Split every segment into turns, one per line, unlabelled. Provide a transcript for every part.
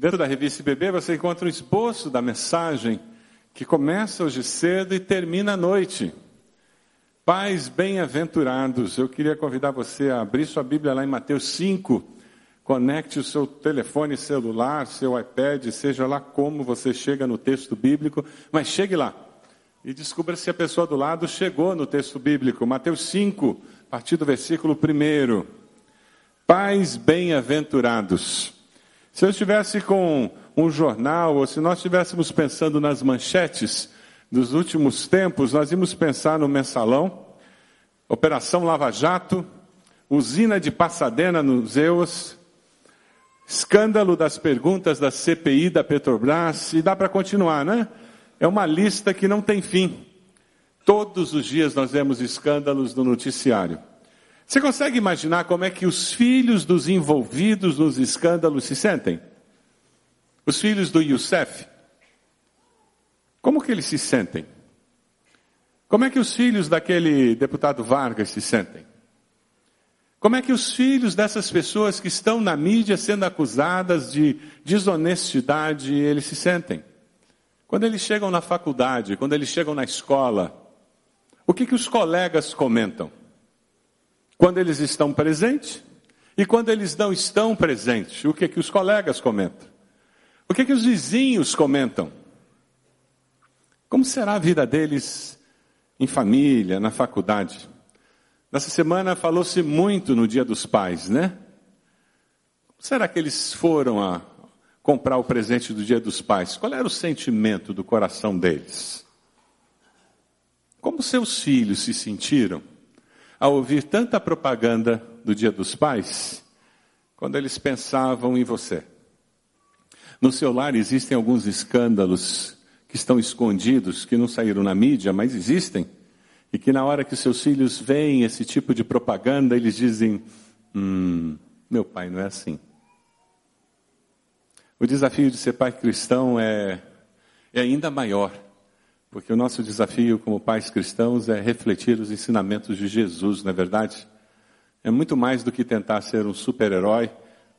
Dentro da revista IBB você encontra um esboço da mensagem que começa hoje cedo e termina à noite. Pais bem-aventurados, eu queria convidar você a abrir sua Bíblia lá em Mateus 5. Conecte o seu telefone celular, seu iPad, seja lá como você chega no texto bíblico, mas chegue lá e descubra se a pessoa do lado chegou no texto bíblico. Mateus 5, a partir do versículo 1. Pais bem-aventurados. Se eu estivesse com um jornal, ou se nós estivéssemos pensando nas manchetes dos últimos tempos, nós íamos pensar no mensalão, Operação Lava Jato, usina de Passadena nos Eus, escândalo das perguntas da CPI da Petrobras, e dá para continuar, né? É uma lista que não tem fim. Todos os dias nós vemos escândalos no noticiário. Você consegue imaginar como é que os filhos dos envolvidos nos escândalos se sentem? Os filhos do Youssef? Como que eles se sentem? Como é que os filhos daquele deputado Vargas se sentem? Como é que os filhos dessas pessoas que estão na mídia sendo acusadas de desonestidade, eles se sentem? Quando eles chegam na faculdade, quando eles chegam na escola, o que, que os colegas comentam? Quando eles estão presentes e quando eles não estão presentes, o que que os colegas comentam? O que que os vizinhos comentam? Como será a vida deles em família, na faculdade? Nessa semana falou-se muito no Dia dos Pais, né? Será que eles foram a comprar o presente do Dia dos Pais? Qual era o sentimento do coração deles? Como seus filhos se sentiram ao ouvir tanta propaganda do Dia dos Pais, quando eles pensavam em você. No seu lar existem alguns escândalos que estão escondidos, que não saíram na mídia, mas existem, e que na hora que seus filhos veem esse tipo de propaganda, eles dizem: Hum, meu pai não é assim. O desafio de ser pai cristão é, é ainda maior porque o nosso desafio como pais cristãos é refletir os ensinamentos de Jesus, não é verdade? É muito mais do que tentar ser um super-herói,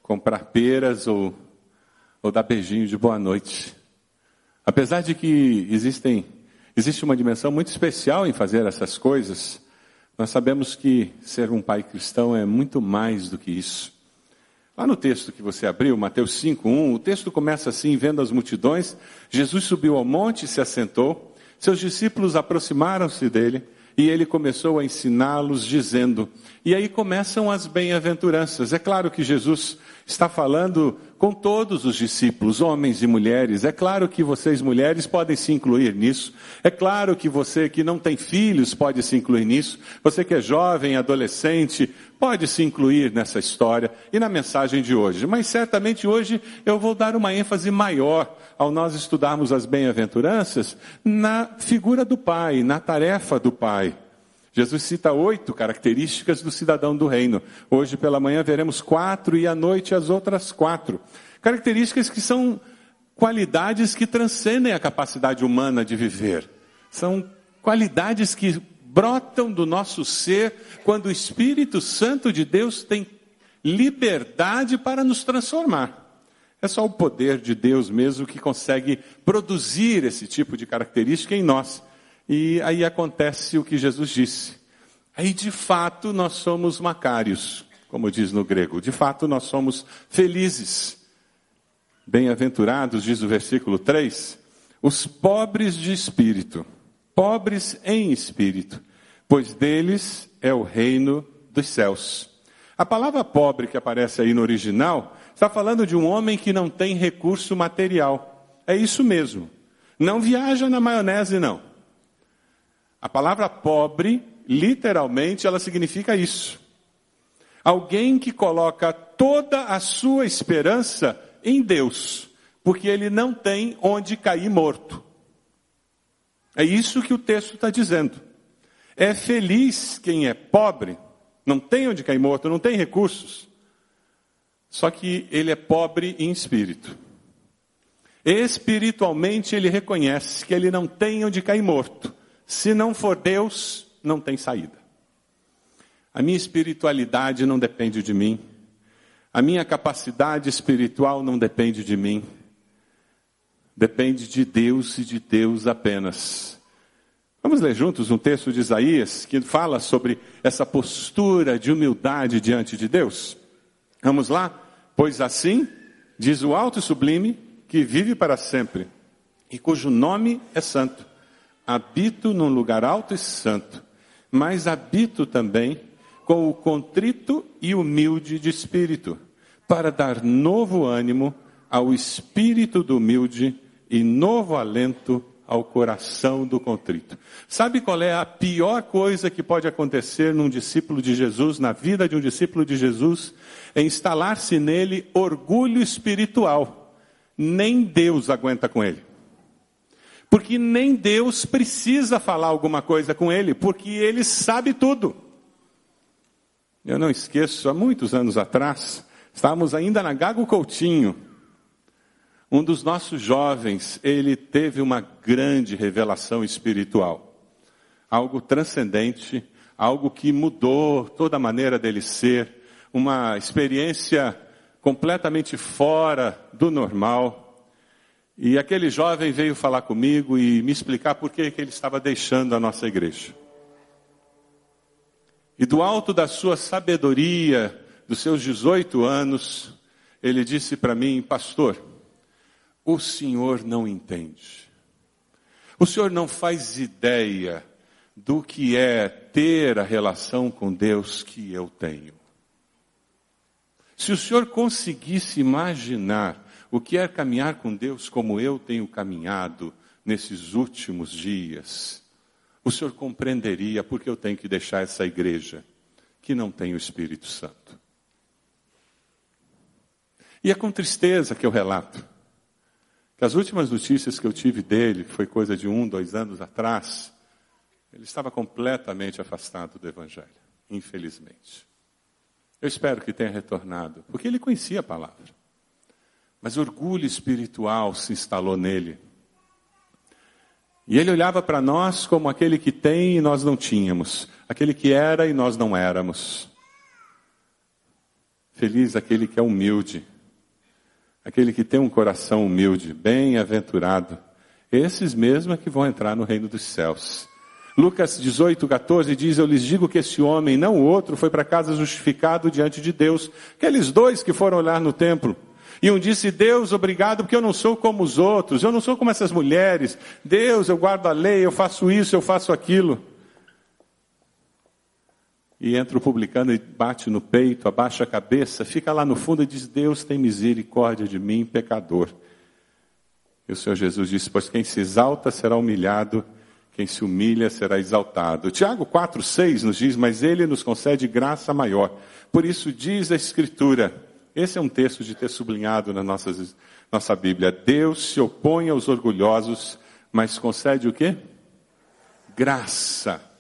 comprar peras ou, ou dar beijinho de boa noite. Apesar de que existem, existe uma dimensão muito especial em fazer essas coisas, nós sabemos que ser um pai cristão é muito mais do que isso. Lá no texto que você abriu, Mateus 5:1, o texto começa assim: vendo as multidões, Jesus subiu ao monte e se assentou. Seus discípulos aproximaram-se dele e ele começou a ensiná-los, dizendo: E aí começam as bem-aventuranças. É claro que Jesus está falando com todos os discípulos, homens e mulheres. É claro que vocês, mulheres, podem se incluir nisso. É claro que você que não tem filhos pode se incluir nisso. Você que é jovem, adolescente, pode se incluir nessa história e na mensagem de hoje. Mas certamente hoje eu vou dar uma ênfase maior ao nós estudarmos as bem-aventuranças na figura do Pai, na tarefa do Pai. Jesus cita oito características do cidadão do reino. Hoje pela manhã veremos quatro e à noite as outras quatro. Características que são qualidades que transcendem a capacidade humana de viver. São qualidades que brotam do nosso ser quando o Espírito Santo de Deus tem liberdade para nos transformar. É só o poder de Deus mesmo que consegue produzir esse tipo de característica em nós. E aí acontece o que Jesus disse. Aí de fato nós somos macários, como diz no grego. De fato nós somos felizes. Bem-aventurados, diz o versículo 3, os pobres de espírito, pobres em espírito, pois deles é o reino dos céus. A palavra pobre que aparece aí no original está falando de um homem que não tem recurso material. É isso mesmo. Não viaja na maionese, não. A palavra pobre, literalmente, ela significa isso. Alguém que coloca toda a sua esperança em Deus, porque ele não tem onde cair morto. É isso que o texto está dizendo. É feliz quem é pobre, não tem onde cair morto, não tem recursos. Só que ele é pobre em espírito. Espiritualmente ele reconhece que ele não tem onde cair morto. Se não for Deus, não tem saída. A minha espiritualidade não depende de mim. A minha capacidade espiritual não depende de mim, depende de Deus e de Deus apenas. Vamos ler juntos um texto de Isaías que fala sobre essa postura de humildade diante de Deus? Vamos lá? Pois assim, diz o alto e sublime, que vive para sempre, e cujo nome é santo. Habito num lugar alto e santo, mas habito também com o contrito e humilde de espírito, para dar novo ânimo ao espírito do humilde e novo alento ao coração do contrito. Sabe qual é a pior coisa que pode acontecer num discípulo de Jesus, na vida de um discípulo de Jesus? É instalar-se nele orgulho espiritual. Nem Deus aguenta com ele. Porque nem Deus precisa falar alguma coisa com ele, porque ele sabe tudo. Eu não esqueço, há muitos anos atrás, estávamos ainda na Gago Coutinho. Um dos nossos jovens, ele teve uma grande revelação espiritual. Algo transcendente, algo que mudou toda a maneira dele ser, uma experiência completamente fora do normal. E aquele jovem veio falar comigo e me explicar por que, ele estava deixando a nossa igreja. E do alto da sua sabedoria, dos seus 18 anos, ele disse para mim, pastor, o senhor não entende. O senhor não faz ideia do que é ter a relação com Deus que eu tenho. Se o senhor conseguisse imaginar o que é caminhar com Deus como eu tenho caminhado nesses últimos dias, o senhor compreenderia porque eu tenho que deixar essa igreja que não tem o Espírito Santo. E é com tristeza que eu relato que as últimas notícias que eu tive dele, foi coisa de um, dois anos atrás, ele estava completamente afastado do Evangelho, infelizmente. Eu espero que tenha retornado, porque ele conhecia a palavra. Mas orgulho espiritual se instalou nele e ele olhava para nós como aquele que tem e nós não tínhamos, aquele que era e nós não éramos. Feliz aquele que é humilde, aquele que tem um coração humilde, bem-aventurado. Esses mesmos é que vão entrar no reino dos céus. Lucas 18, 14 diz: Eu lhes digo que esse homem, não o outro, foi para casa justificado diante de Deus. Aqueles dois que foram olhar no templo. E um disse: Deus, obrigado, porque eu não sou como os outros, eu não sou como essas mulheres. Deus, eu guardo a lei, eu faço isso, eu faço aquilo. E entra o publicano e bate no peito, abaixa a cabeça, fica lá no fundo e diz: Deus tem misericórdia de mim, pecador. E o Senhor Jesus disse: Pois quem se exalta será humilhado, quem se humilha será exaltado. Tiago 4, 6 nos diz: Mas ele nos concede graça maior. Por isso diz a Escritura: esse é um texto de ter sublinhado na nossa, nossa Bíblia. Deus se opõe aos orgulhosos, mas concede o quê? Graça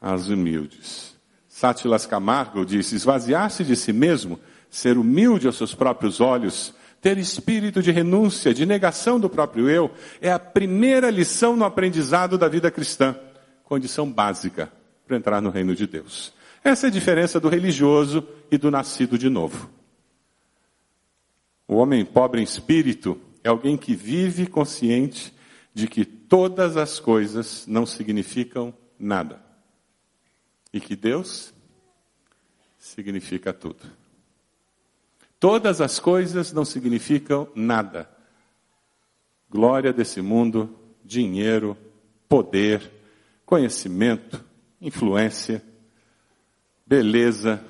aos humildes. Sátilas Camargo diz: esvaziar-se de si mesmo, ser humilde aos seus próprios olhos, ter espírito de renúncia, de negação do próprio eu, é a primeira lição no aprendizado da vida cristã. Condição básica para entrar no reino de Deus. Essa é a diferença do religioso e do nascido de novo. O homem pobre em espírito é alguém que vive consciente de que todas as coisas não significam nada. E que Deus significa tudo. Todas as coisas não significam nada. Glória desse mundo, dinheiro, poder, conhecimento, influência, beleza.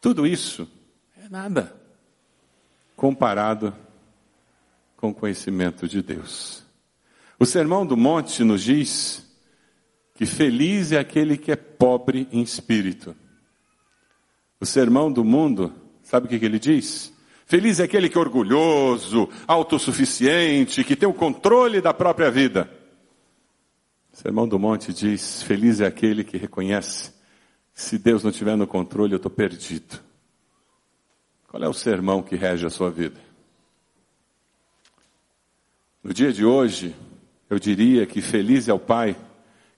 Tudo isso é nada comparado com o conhecimento de Deus. O Sermão do Monte nos diz que feliz é aquele que é pobre em espírito. O Sermão do Mundo, sabe o que, ele diz? Feliz é aquele que é orgulhoso, autossuficiente, que tem o controle da própria vida. O Sermão do Monte diz: Feliz é aquele que reconhece: se Deus não estiver no controle, eu estou perdido. Qual é o sermão que rege a sua vida? No dia de hoje, eu diria que feliz é o pai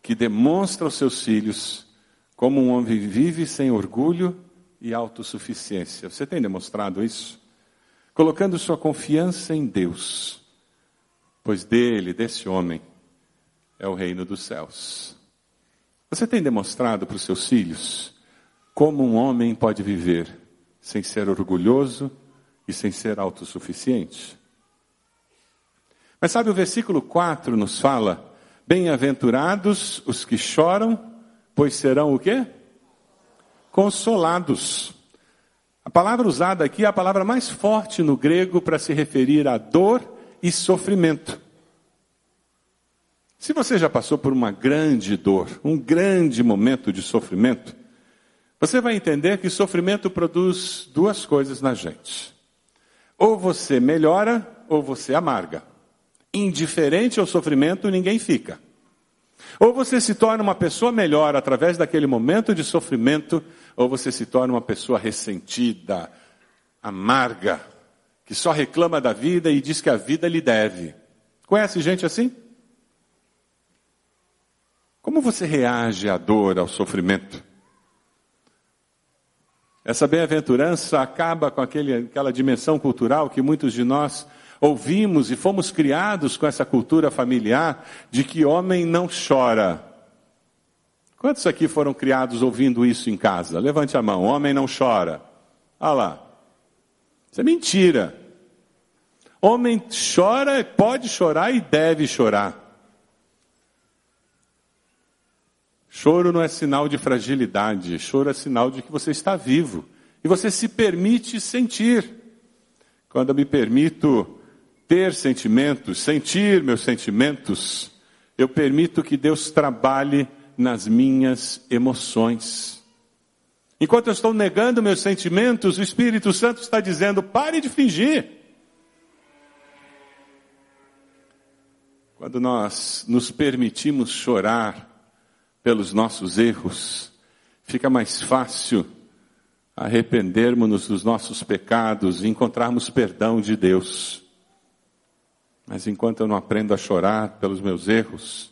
que demonstra aos seus filhos Como um homem vive sem orgulho e autossuficiência. Você tem demonstrado isso? Colocando sua confiança em Deus, pois dele, desse homem, é o reino dos céus. Você tem demonstrado para os seus filhos como um homem pode viver sem ser orgulhoso e sem ser autossuficiente? Mas sabe, o versículo 4 nos fala: Bem-aventurados os que choram, pois serão o quê? Consolados. A palavra usada aqui é a palavra mais forte no grego para se referir a dor e sofrimento. Se você já passou por uma grande dor, um grande momento de sofrimento, você vai entender que sofrimento produz duas coisas na gente. Ou você melhora ou você amarga. Indiferente ao sofrimento, ninguém fica. Ou você se torna uma pessoa melhor através daquele momento de sofrimento, ou você se torna uma pessoa ressentida, amarga, que só reclama da vida e diz que a vida lhe deve. Conhece gente assim? Como você reage à dor, ao sofrimento? Essa bem-aventurança acaba com aquele, aquela dimensão cultural que muitos de nós ouvimos e fomos criados com essa cultura familiar de que homem não chora. Quantos aqui foram criados ouvindo isso em casa? Levante a mão. Homem não chora. Olha lá. Isso é mentira. Homem chora, pode chorar e deve chorar. Choro não é sinal de fragilidade, choro é sinal de que você está vivo e você se permite sentir. Quando eu me permito ter sentimentos, sentir meus sentimentos, eu permito que Deus trabalhe nas minhas emoções. Enquanto eu estou negando meus sentimentos, o Espírito Santo está dizendo: pare de fingir. Quando nós nos permitimos chorar, pelos nossos erros, fica mais fácil arrependermos-nos dos nossos pecados e encontrarmos perdão de Deus. Mas enquanto eu não aprendo a chorar pelos meus erros,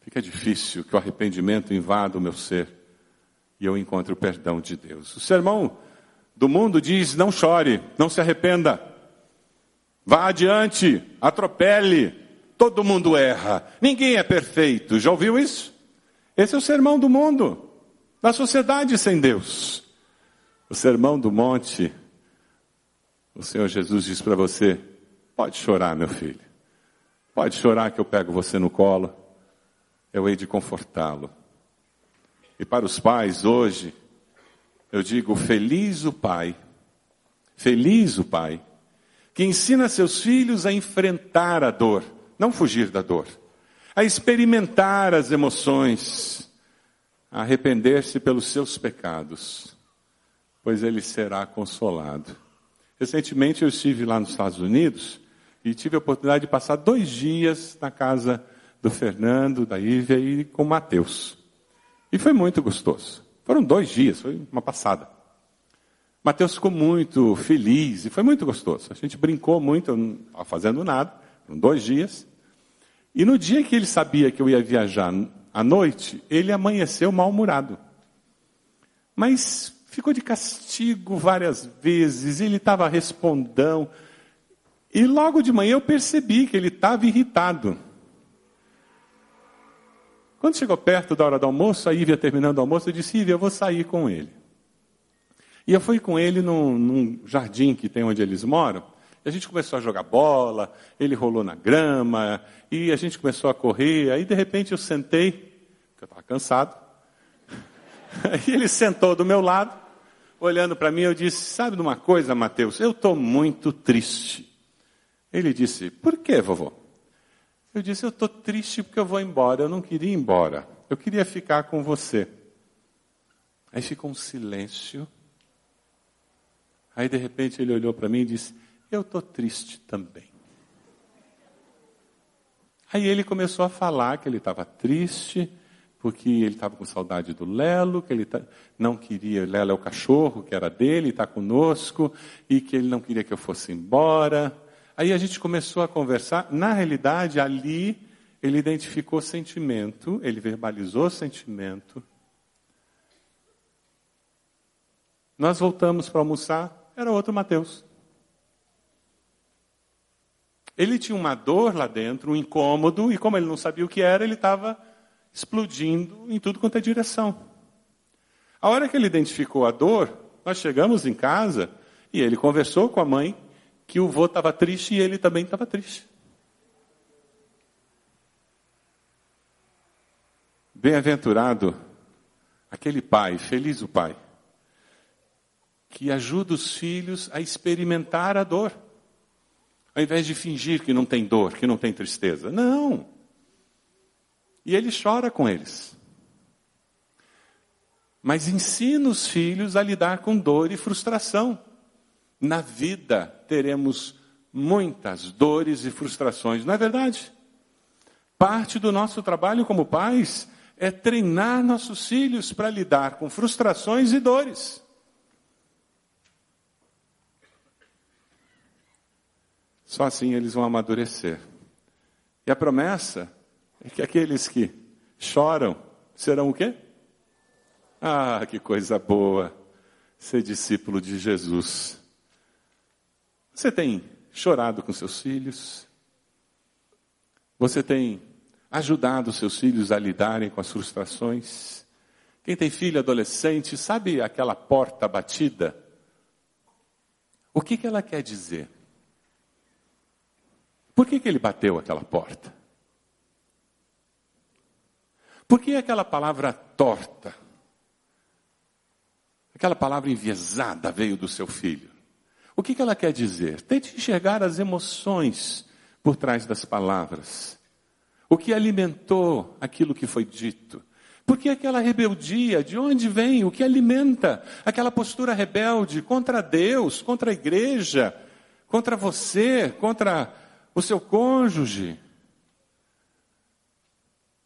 fica difícil que o arrependimento invada o meu ser e eu encontre o perdão de Deus. O sermão do mundo diz: não chore, não se arrependa, vá adiante, atropele, todo mundo erra, ninguém é perfeito. Já ouviu isso? Esse é o sermão do mundo, da sociedade sem Deus. O sermão do monte, o Senhor Jesus diz para você: pode chorar, meu filho. Pode chorar que eu pego você no colo. Eu hei de confortá-lo. E para os pais hoje, eu digo: feliz o pai, feliz o pai, que ensina seus filhos a enfrentar a dor, não fugir da dor a experimentar as emoções, a arrepender-se pelos seus pecados, pois ele será consolado. Recentemente eu estive lá nos Estados Unidos e tive a oportunidade de passar dois dias na casa do Fernando, da Ívia e com o Mateus. E foi muito gostoso. Foram dois dias, foi uma passada. Mateus ficou muito feliz e foi muito gostoso. A gente brincou muito, não estava fazendo nada, foram dois dias. E no dia que ele sabia que eu ia viajar à noite, ele amanheceu mal-humorado. Mas ficou de castigo várias vezes, ele estava respondão. E logo de manhã eu percebi que ele estava irritado. Quando chegou perto da hora do almoço, a Ívia terminando o almoço, eu disse, Ívia, eu vou sair com ele. E eu fui com ele num, num jardim que tem onde eles moram, a gente começou a jogar bola, ele rolou na grama, e a gente começou a correr. Aí, de repente, eu sentei, porque eu estava cansado. Aí ele sentou do meu lado, olhando para mim, eu disse: Sabe de uma coisa, Mateus? Eu estou muito triste. Ele disse: Por que, vovô? Eu disse: Eu estou triste porque eu vou embora. Eu não queria ir embora. Eu queria ficar com você. Aí ficou um silêncio. Aí, de repente, ele olhou para mim e disse: eu estou triste também. Aí ele começou a falar que ele estava triste, porque ele estava com saudade do Lelo, que ele tá, não queria, Lelo é o cachorro que era dele, está conosco, e que ele não queria que eu fosse embora. Aí a gente começou a conversar. Na realidade, ali ele identificou sentimento, ele verbalizou sentimento, Nós voltamos para almoçar, era outro Mateus. Ele tinha uma dor lá dentro, um incômodo, e como ele não sabia o que era, ele estava explodindo em tudo quanto é direção. A hora que ele identificou a dor, nós chegamos em casa e ele conversou com a mãe que o vô estava triste e ele também estava triste. Bem-aventurado aquele pai, feliz o pai, que ajuda os filhos a experimentar a dor. Ao invés de fingir que não tem dor, que não tem tristeza. Não. E ele chora com eles. Mas ensina os filhos a lidar com dor e frustração. Na vida teremos muitas dores e frustrações, não é verdade? Parte do nosso trabalho como pais é treinar nossos filhos para lidar com frustrações e dores. Só assim eles vão amadurecer. E a promessa é que aqueles que choram serão o quê? Ah, que coisa boa ser discípulo de Jesus. Você tem chorado com seus filhos? Você tem ajudado seus filhos a lidarem com as frustrações? Quem tem filho adolescente, sabe aquela porta batida? O que, que ela quer dizer? Por que, que ele bateu aquela porta? Por que aquela palavra torta? Aquela palavra enviesada veio do seu filho. O que, que ela quer dizer? Tente enxergar as emoções por trás das palavras. O que alimentou aquilo que foi dito. Por que aquela rebeldia? De onde vem? O que alimenta aquela postura rebelde contra Deus, contra a igreja, contra você, contra o seu cônjuge.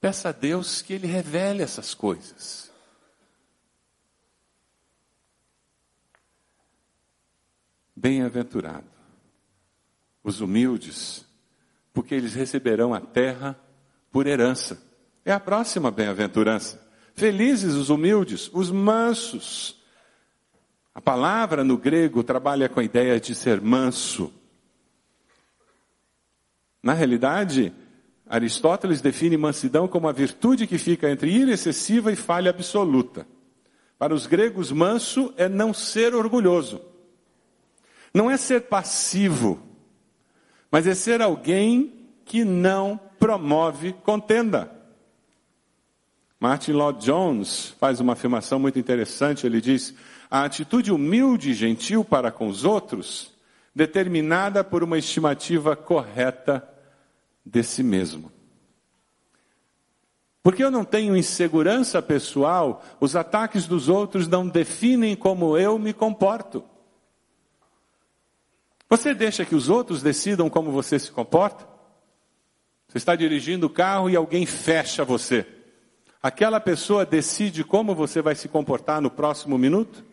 Peça a Deus que Ele revele essas coisas. Bem-aventurado os humildes, porque eles receberão a terra por herança. É a próxima bem-aventurança. Felizes os humildes, os mansos. A palavra no grego trabalha com a ideia de ser manso. Na realidade, Aristóteles define mansidão como a virtude que fica entre ira excessiva e falha absoluta. Para os gregos, manso é não ser orgulhoso. Não é ser passivo, mas é ser alguém que não promove contenda. Martin Lloyd Jones faz uma afirmação muito interessante. Ele diz: a atitude humilde e gentil para com os outros, determinada por uma estimativa correta de si mesmo. Porque eu não tenho insegurança pessoal, os ataques dos outros não definem como eu me comporto. Você deixa que os outros decidam como você se comporta? Você está dirigindo o carro e alguém fecha você. Aquela pessoa decide como você vai se comportar no próximo minuto?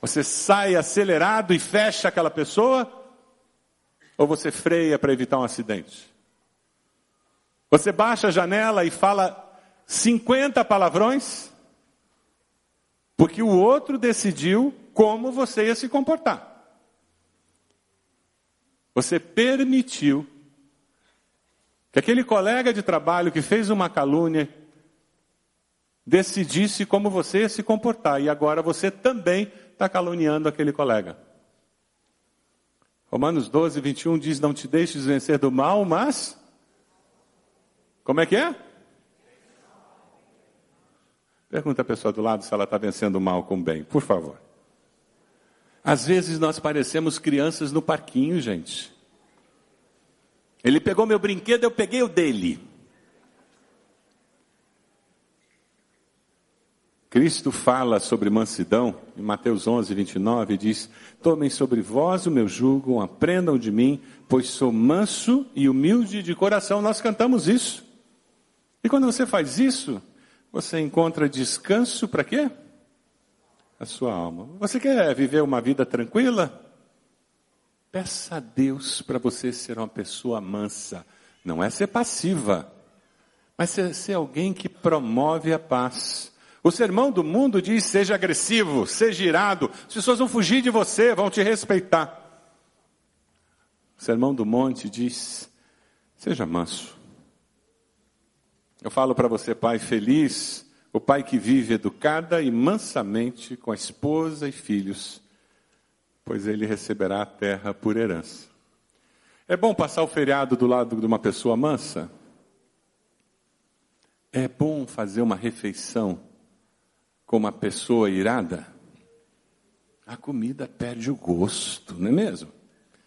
Você sai acelerado e fecha aquela pessoa? Ou você freia para evitar um acidente? Você baixa a janela e fala 50 palavrões? Porque o outro decidiu como você ia se comportar. Você permitiu que aquele colega de trabalho que fez uma calúnia decidisse como você se comportar. E agora você também está caluniando aquele colega. Romanos 12, 21 diz: Não te deixes vencer do mal, mas. Como é que é? Pergunta a pessoa do lado se ela está vencendo o mal com o bem, por favor. Às vezes nós parecemos crianças no parquinho, gente. Ele pegou meu brinquedo, eu peguei o dele. Cristo fala sobre mansidão, em Mateus 11, 29, diz: Tomem sobre vós o meu jugo, aprendam de mim, pois sou manso e humilde de coração. Nós cantamos isso. E quando você faz isso, você encontra descanso para quê? A sua alma. Você quer viver uma vida tranquila? Peça a Deus para você ser uma pessoa mansa. Não é ser passiva, mas ser, ser alguém que promove a paz O sermão do mundo diz: seja agressivo, seja irado, as pessoas vão fugir de você, vão te respeitar. O sermão do monte diz: seja manso. Eu falo para você, pai feliz, o pai que vive educada e mansamente com a esposa e filhos, pois ele receberá a terra por herança. É bom passar o feriado do lado de uma pessoa mansa? É bom fazer uma refeição com uma pessoa irada? A comida perde o gosto, não é mesmo?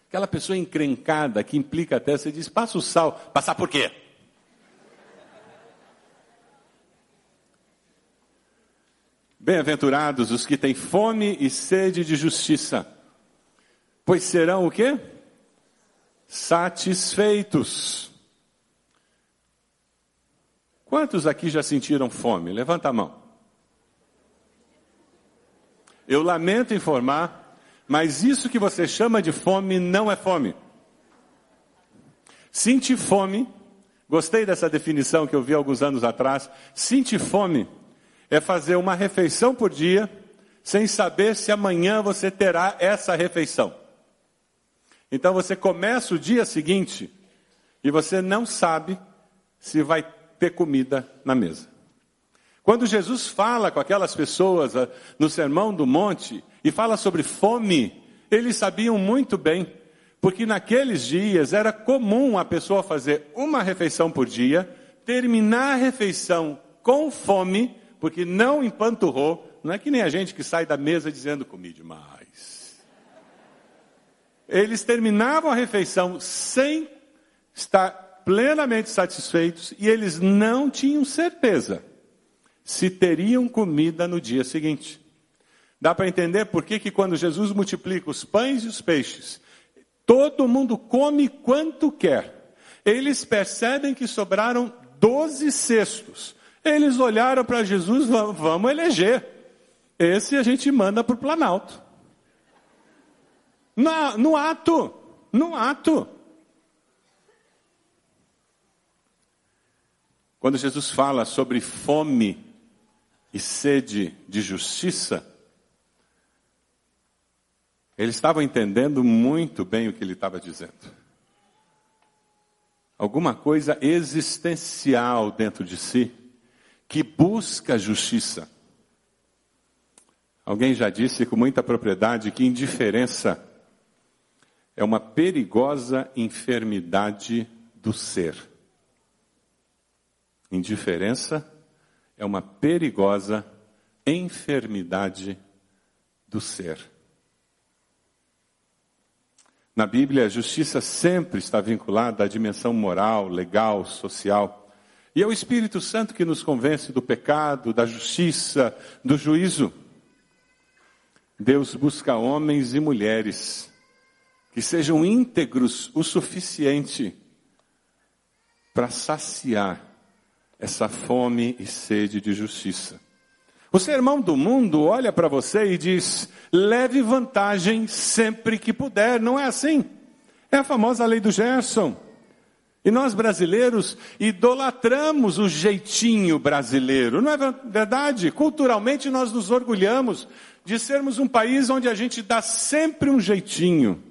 Aquela pessoa encrencada que implica até, você diz, passa o sal. Passar por quê? Bem-aventurados os que têm fome e sede de justiça, pois serão o quê? Satisfeitos. Quantos aqui já sentiram fome? Levanta a mão. Eu lamento informar, mas isso que você chama de fome não é fome. Sentir fome, gostei dessa definição que eu vi alguns anos atrás. Sentir fome é fazer uma refeição por dia, sem saber se amanhã você terá essa refeição. Então você começa o dia seguinte e você não sabe se vai ter comida na mesa. Quando Jesus fala com aquelas pessoas ah, no Sermão do Monte e fala sobre fome, eles sabiam muito bem, porque naqueles dias era comum a pessoa fazer uma refeição por dia, terminar a refeição com fome porque não empanturrou, não é que nem a gente que sai da mesa dizendo comi demais. Eles terminavam a refeição sem estar plenamente satisfeitos e eles não tinham certeza se teriam comida no dia seguinte. Dá para entender por que, que quando Jesus multiplica os pães e os peixes, todo mundo come quanto quer. Eles percebem que sobraram doze cestos. Eles olharam para Jesus, vamos eleger. Esse a gente manda para o Planalto. No, no ato, no ato. Quando Jesus fala sobre fome e sede de justiça, eles estavam entendendo muito bem o que ele estava dizendo. Alguma coisa existencial dentro de si que busca justiça. Alguém já disse com muita propriedade que indiferença é uma perigosa enfermidade do ser. Indiferença é uma perigosa enfermidade do ser. Na Bíblia, a justiça sempre está vinculada à dimensão moral, legal, social. E é o Espírito Santo que nos convence do pecado, da justiça, do juízo. Deus busca homens e mulheres que sejam íntegros o suficiente para saciar essa fome e sede de justiça. O sermão do mundo olha para você e diz: leve vantagem sempre que puder. Não é assim? É a famosa lei do Gerson. E nós brasileiros idolatramos o jeitinho brasileiro, não é verdade? Culturalmente nós nos orgulhamos de sermos um país onde a gente dá sempre um jeitinho.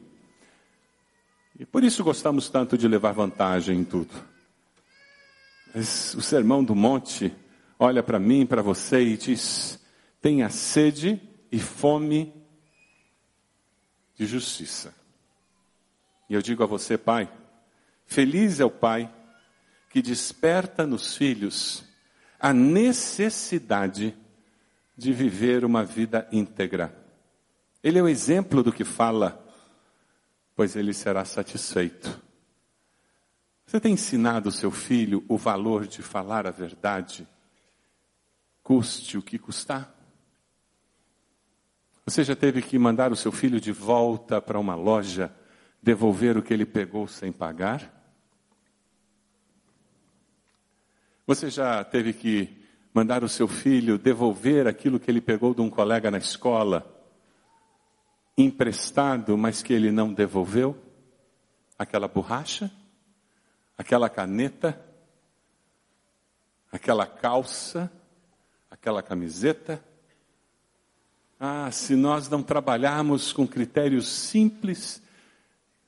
E por isso gostamos tanto de levar vantagem em tudo. Mas o sermão do monte olha para mim, para você e diz: tenha sede e fome de justiça. E eu digo a você, pai, Feliz é o pai que desperta nos filhos a necessidade de viver uma vida íntegra. Ele é o exemplo do que fala, pois ele será satisfeito. Você tem ensinado o seu filho o valor de falar a verdade, custe o que custar? Você já teve que mandar o seu filho de volta para uma loja devolver o que ele pegou sem pagar? Você já teve que mandar o seu filho devolver aquilo que ele pegou de um colega na escola, emprestado, mas que ele não devolveu? Aquela borracha? Aquela caneta? Aquela calça? aquela camiseta. Ah, se nós não trabalharmos com critérios simples,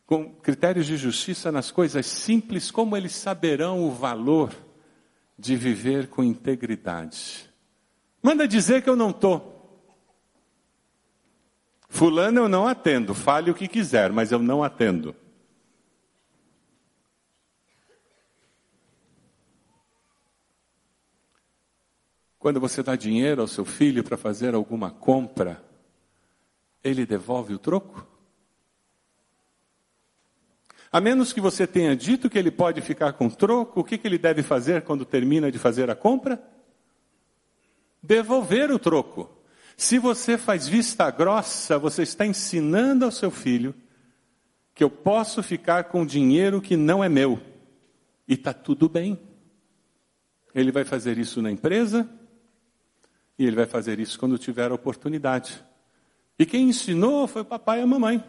com critérios de justiça nas coisas simples, como eles saberão o valor de viver com integridade? Manda dizer que eu não estou. Fulano eu não atendo, fale o que quiser, mas eu não atendo. Quando você dá dinheiro ao seu filho para fazer alguma compra, ele devolve o troco? A menos que você tenha dito que ele pode ficar com troco, o que, que ele deve fazer quando termina de fazer a compra? Devolver o troco. Se você faz vista grossa, você está ensinando ao seu filho que eu posso ficar com dinheiro que não é meu. E está tudo bem. Ele vai fazer isso na empresa e ele vai fazer isso quando tiver a oportunidade. E quem ensinou foi o papai e a mamãe.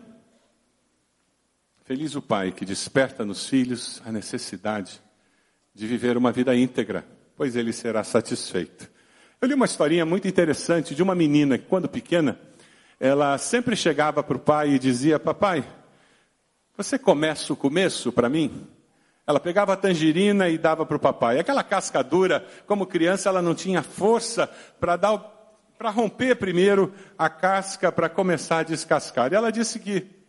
Feliz o pai que desperta nos filhos a necessidade de viver uma vida íntegra, pois ele será satisfeito. Eu li uma historinha muito interessante de uma menina que, quando pequena, ela sempre chegava para o pai e dizia: Papai, você começa o começo para mim? Ela pegava a tangerina e dava para o papai. Aquela casca dura, como criança, ela não tinha força para dar para romper primeiro a casca para começar a descascar. E ela disse que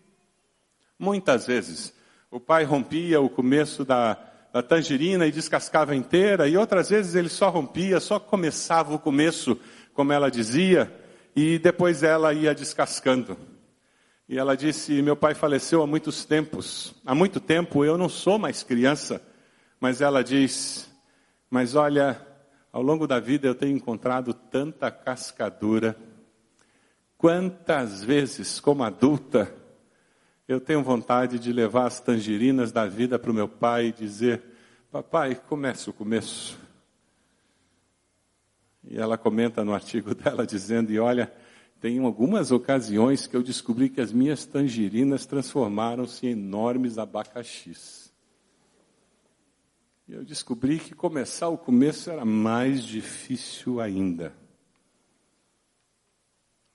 muitas vezes o pai rompia o começo da, a tangerina e descascava inteira, e outras vezes ele só rompia, só começava o começo, como ela dizia, e depois ela ia descascando. E ela disse: Meu pai faleceu há muitos tempos, há muito tempo eu não sou mais criança. Mas ela diz: Mas olha, ao longo da vida eu tenho encontrado tanta cascadura. Quantas vezes, como adulta, eu tenho vontade de levar as tangerinas da vida para o meu pai e dizer: Papai, comece o começo. E ela comenta no artigo dela dizendo: E olha, tem algumas ocasiões que eu descobri que as minhas tangerinas transformaram-se em enormes abacaxis. E eu descobri que começar o começo era mais difícil ainda.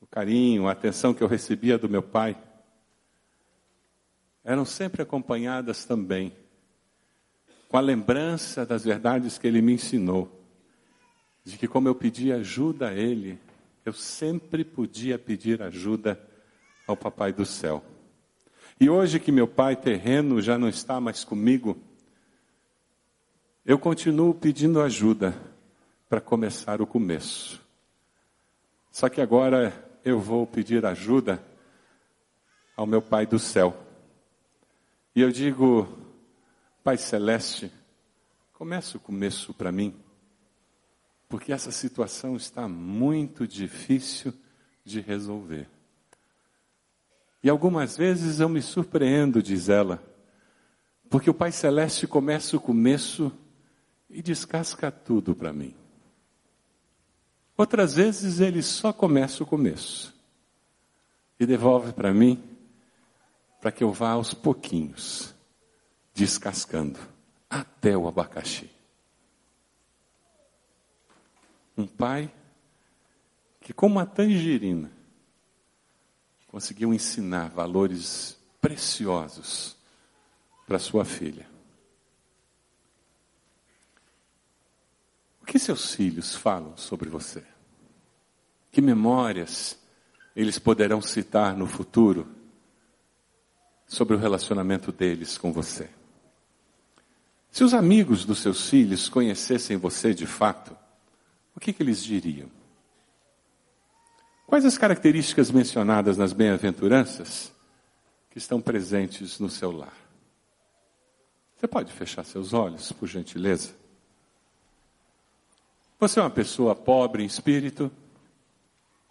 O carinho, a atenção que eu recebia do meu pai eram sempre acompanhadas também com a lembrança das verdades que ele me ensinou, de que como eu pedi ajuda a ele, eu sempre podia pedir ajuda ao Papai do céu. E hoje que meu pai terreno já não está mais comigo, eu continuo pedindo ajuda para começar o começo. Só que agora eu vou pedir ajuda ao meu Pai do céu. E eu digo, Pai Celeste, comece o começo para mim, porque essa situação está muito difícil de resolver. E algumas vezes eu me surpreendo, diz ela, porque o Pai Celeste começa o começo e descasca tudo para mim. Outras vezes ele só começa o começo e devolve para mim para que eu vá aos pouquinhos, descascando, até o abacaxi. Um pai que, como uma tangerina, conseguiu ensinar valores preciosos para sua filha. O que seus filhos falam sobre você? Que memórias eles poderão citar no futuro? Sobre o relacionamento deles com você. Se os amigos dos seus filhos conhecessem você de fato, o que, que eles diriam? Quais as características mencionadas nas bem-aventuranças que estão presentes no seu lar? Você pode fechar seus olhos, por gentileza? Você é uma pessoa pobre em espírito,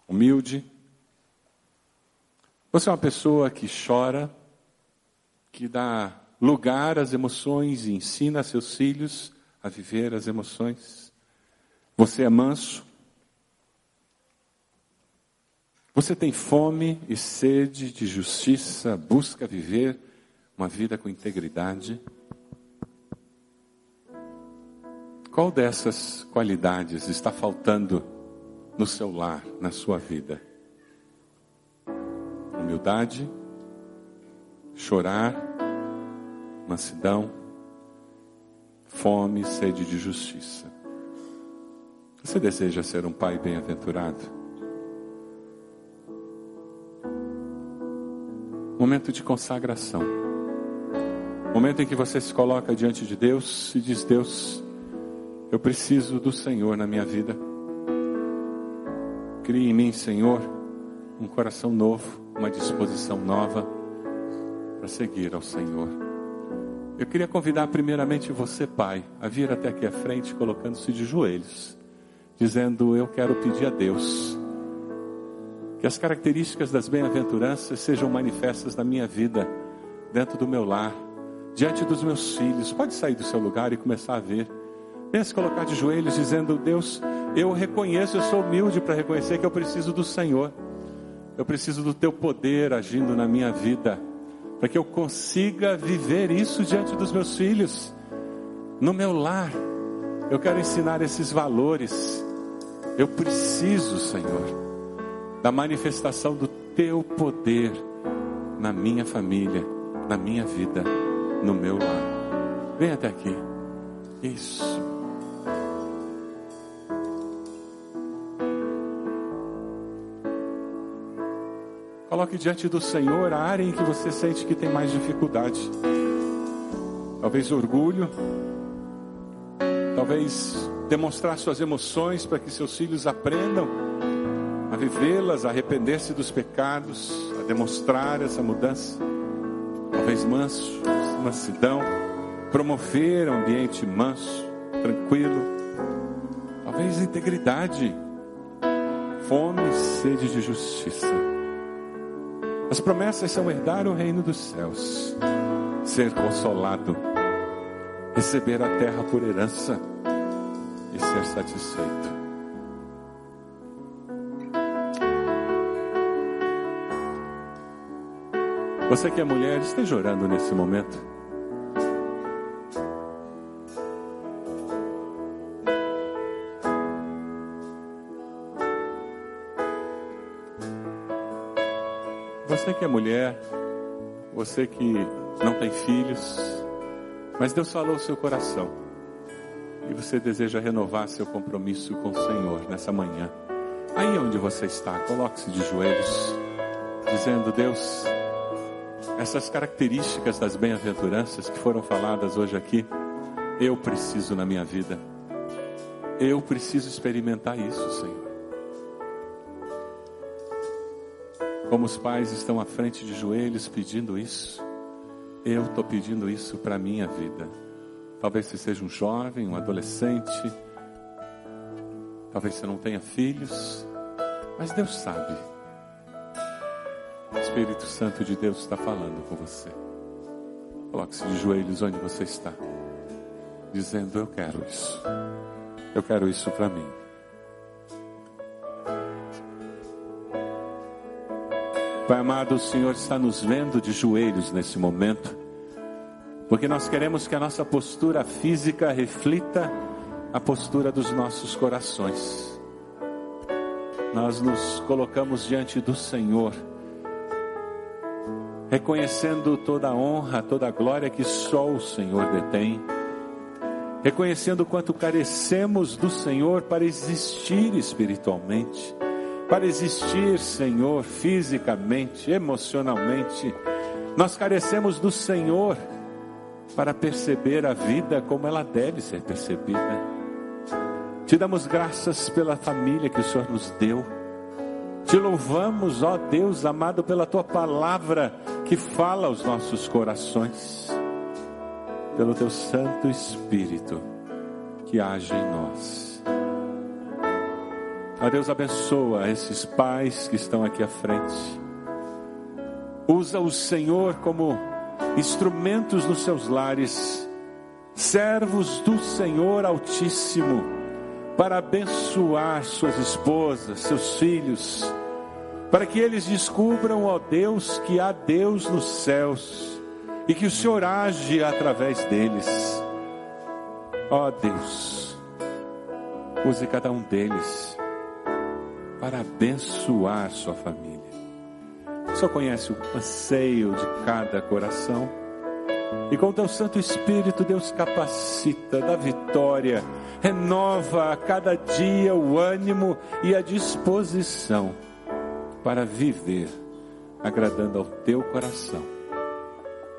humilde. Você é uma pessoa que chora que dá lugar às emoções e ensina seus filhos a viver as emoções. Você é manso. Você tem fome e sede de justiça, busca viver uma vida com integridade. Qual dessas qualidades está faltando no seu lar, na sua vida. Humildade, chorar, mansidão, fome, sede de justiça. Você deseja ser um pai bem-aventurado? Momento de consagração. Momento em que você se coloca diante de Deus e diz: Deus, eu preciso do Senhor na minha vida. Crie em mim, Senhor, um coração novo, uma disposição nova para seguir ao Senhor. Eu queria convidar primeiramente você, pai, a vir até aqui à frente, colocando-se de joelhos, dizendo: Eu quero pedir a Deus que as características das bem-aventuranças sejam manifestas na minha vida, dentro do meu lar, diante dos meus filhos. Pode sair do seu lugar e começar a ver. Venha se colocar de joelhos, dizendo: Deus, eu reconheço, eu sou humilde para reconhecer que eu preciso do Senhor. Eu preciso do teu poder agindo na minha vida, para que eu consiga viver isso diante dos meus filhos, no meu lar. Eu quero ensinar esses valores. Eu preciso, Senhor da manifestação do teu poder na minha família, na minha vida, no meu lar. Vem até aqui. Isso. Coloque diante do Senhor a área em que você sente que tem mais dificuldade. Talvez orgulho, talvez demonstrar suas emoções para que seus filhos aprendam a vivê-las, a arrepender-se dos pecados, a demonstrar essa mudança. Talvez manso, mansidão, promover um ambiente manso, tranquilo. Talvez integridade, fome e sede de justiça. As promessas são herdar o reino dos céus, ser consolado, receber a terra por herança e ser satisfeito. Você que é mulher, esteja orando nesse momento. Mulher, você que não tem filhos, mas Deus falou o seu coração e você deseja renovar seu compromisso com o Senhor nessa manhã. Aí onde você está, coloque-se de joelhos, dizendo: Deus, essas características das bem-aventuranças que foram faladas hoje aqui, eu preciso na minha vida. Eu preciso experimentar isso, Senhor. Como os pais estão à frente de joelhos pedindo isso, eu estou pedindo isso para a minha vida. Talvez você seja um jovem, um adolescente, talvez você não tenha filhos, mas Deus sabe. O Espírito Santo de Deus está falando com você. Coloque-se de joelhos onde você está, dizendo: Eu quero isso. Eu quero isso para mim. Pai amado, o Senhor está nos vendo de joelhos nesse momento, porque nós queremos que a nossa postura física reflita a postura dos nossos corações. Nós nos colocamos diante do Senhor reconhecendo toda a honra, toda a glória que só o Senhor detém, reconhecendo quanto carecemos do Senhor para existir espiritualmente, para existir, Senhor, fisicamente, emocionalmente. Nós carecemos do Senhor para perceber a vida como ela deve ser percebida. Te damos graças pela família que o Senhor nos deu te louvamos, ó Deus amado, pela tua palavra que fala aos nossos corações, pelo teu Santo Espírito que age em nós. Ó Deus, abençoa esses pais que estão aqui à frente. Usa o Senhor como instrumentos nos seus lares, servos do Senhor Altíssimo, para abençoar suas esposas, seus filhos, para que eles descubram, ó Deus, que há Deus nos céus e que o Senhor age através deles. Ó Deus, use cada um deles para abençoar sua família. Senhor conhece o anseio de cada coração. E com o teu Santo Espírito, Deus capacita, dá vitória, renova a cada dia o ânimo e a disposição para viver agradando ao teu coração.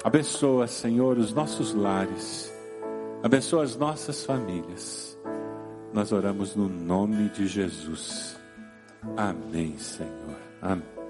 Abençoa, Senhor, os nossos lares, abençoa as nossas famílias. Nós oramos no nome de Jesus. Amém, Senhor. Amém.